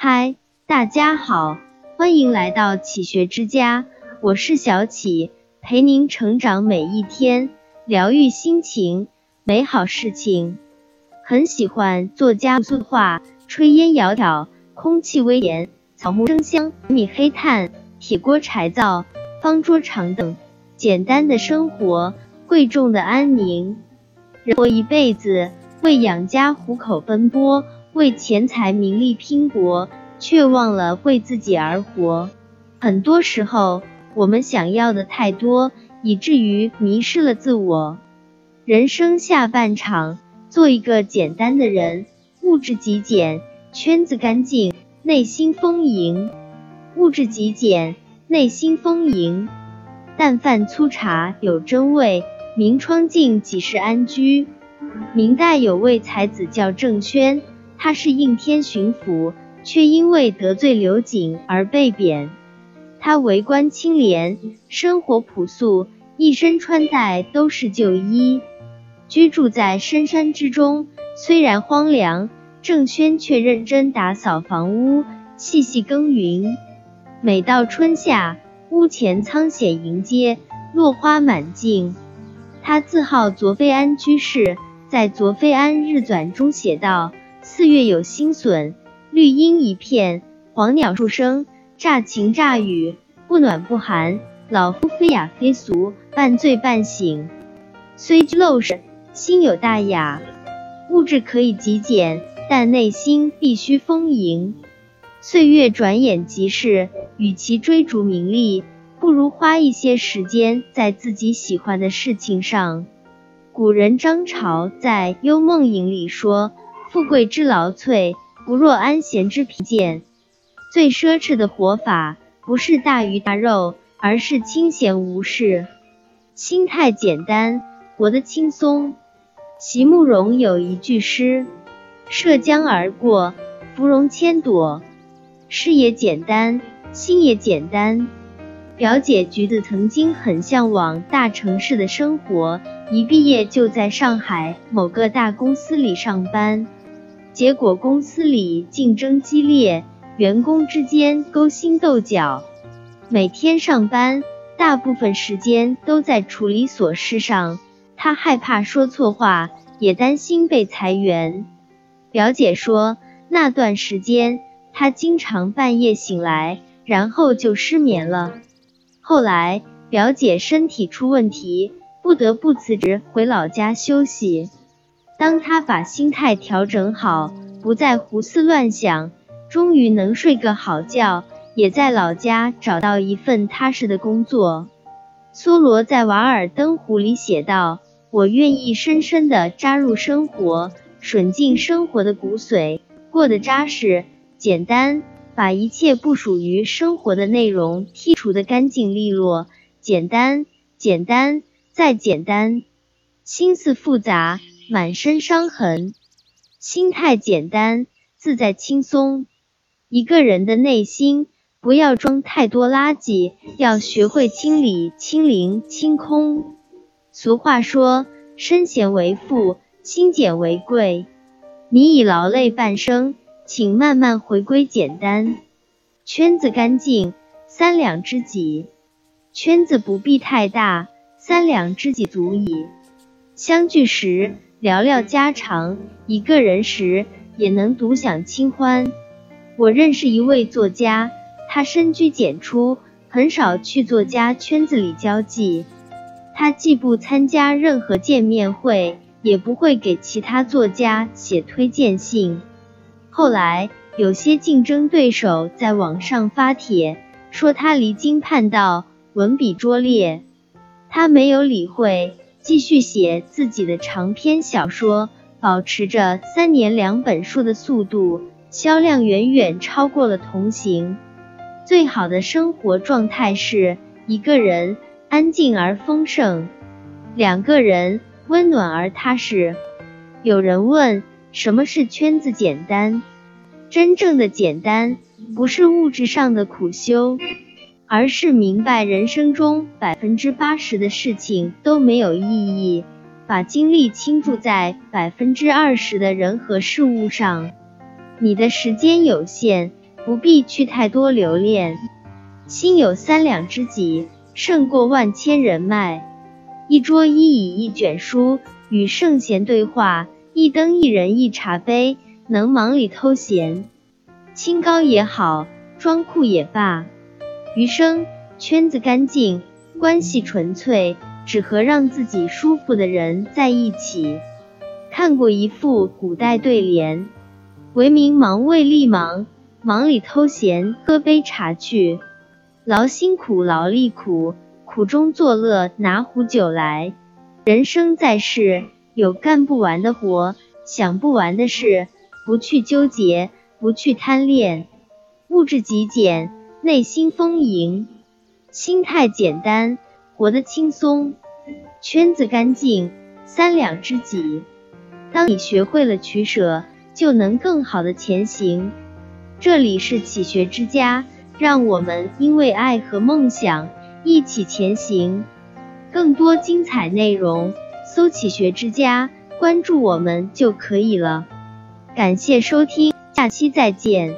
嗨，大家好，欢迎来到启学之家，我是小启，陪您成长每一天，疗愈心情，美好事情。很喜欢作家苏话，炊烟袅袅，空气微甜，草木生香，米黑炭，铁锅柴灶，方桌长凳，简单的生活，贵重的安宁。人活一辈子，为养家糊口奔波，为钱财名利拼搏，却忘了为自己而活。很多时候，我们想要的太多，以至于迷失了自我。人生下半场，做一个简单的人，物质极简，圈子干净，内心丰盈。物质极简，内心丰盈。淡饭粗茶有真味。明窗净几时安居？明代有位才子叫郑轩，他是应天巡抚，却因为得罪刘瑾而被贬。他为官清廉，生活朴素，一身穿戴都是旧衣，居住在深山之中。虽然荒凉，郑轩却认真打扫房屋，细细耕耘。每到春夏，屋前苍藓迎接，落花满径。他自号卓非安居士，在《卓非安日纂》中写道：“四月有新笋，绿荫一片，黄鸟数声，乍晴乍雨，不暖不寒。老夫非雅非俗，半醉半醒，虽居陋室，心有大雅。物质可以极简，但内心必须丰盈。岁月转眼即逝，与其追逐名利。”不如花一些时间在自己喜欢的事情上。古人张潮在《幽梦影》里说：“富贵之劳瘁，不若安闲之贫贱。”最奢侈的活法，不是大鱼大肉，而是清闲无事，心态简单，活得轻松。席慕容有一句诗：“涉江而过，芙蓉千朵。”诗也简单，心也简单。表姐橘子曾经很向往大城市的生活，一毕业就在上海某个大公司里上班。结果公司里竞争激烈，员工之间勾心斗角，每天上班大部分时间都在处理琐事上。他害怕说错话，也担心被裁员。表姐说，那段时间她经常半夜醒来，然后就失眠了。后来，表姐身体出问题，不得不辞职回老家休息。当他把心态调整好，不再胡思乱想，终于能睡个好觉，也在老家找到一份踏实的工作。梭罗在《瓦尔登湖》里写道：“我愿意深深地扎入生活，吮尽生活的骨髓，过得扎实、简单。”把一切不属于生活的内容剔除得干净利落，简单，简单，再简单。心思复杂，满身伤痕。心态简单，自在轻松。一个人的内心不要装太多垃圾，要学会清理、清零、清空。俗话说，身闲为富，心简为贵。你已劳累半生。请慢慢回归简单，圈子干净，三两知己；圈子不必太大，三两知己足矣。相聚时聊聊家常，一个人时也能独享清欢。我认识一位作家，他深居简出，很少去作家圈子里交际。他既不参加任何见面会，也不会给其他作家写推荐信。后来，有些竞争对手在网上发帖，说他离经叛道，文笔拙劣。他没有理会，继续写自己的长篇小说，保持着三年两本书的速度，销量远远超过了同行。最好的生活状态是一个人安静而丰盛，两个人温暖而踏实。有人问。什么是圈子简单？真正的简单，不是物质上的苦修，而是明白人生中百分之八十的事情都没有意义，把精力倾注在百分之二十的人和事物上。你的时间有限，不必去太多留恋。心有三两知己，胜过万千人脉。一桌一椅一卷书，与圣贤对话；一灯一人一茶杯，能忙里偷闲。清高也好，装酷也罢，余生圈子干净，关系纯粹，只和让自己舒服的人在一起。看过一副古代对联：为民忙为利忙，忙里偷闲，喝杯茶去。劳心苦，劳力苦，苦中作乐，拿壶酒来。人生在世，有干不完的活，想不完的事，不去纠结，不去贪恋，物质极简，内心丰盈，心态简单，活得轻松，圈子干净，三两知己。当你学会了取舍，就能更好的前行。这里是启学之家。让我们因为爱和梦想一起前行。更多精彩内容，搜“启学之家”，关注我们就可以了。感谢收听，下期再见。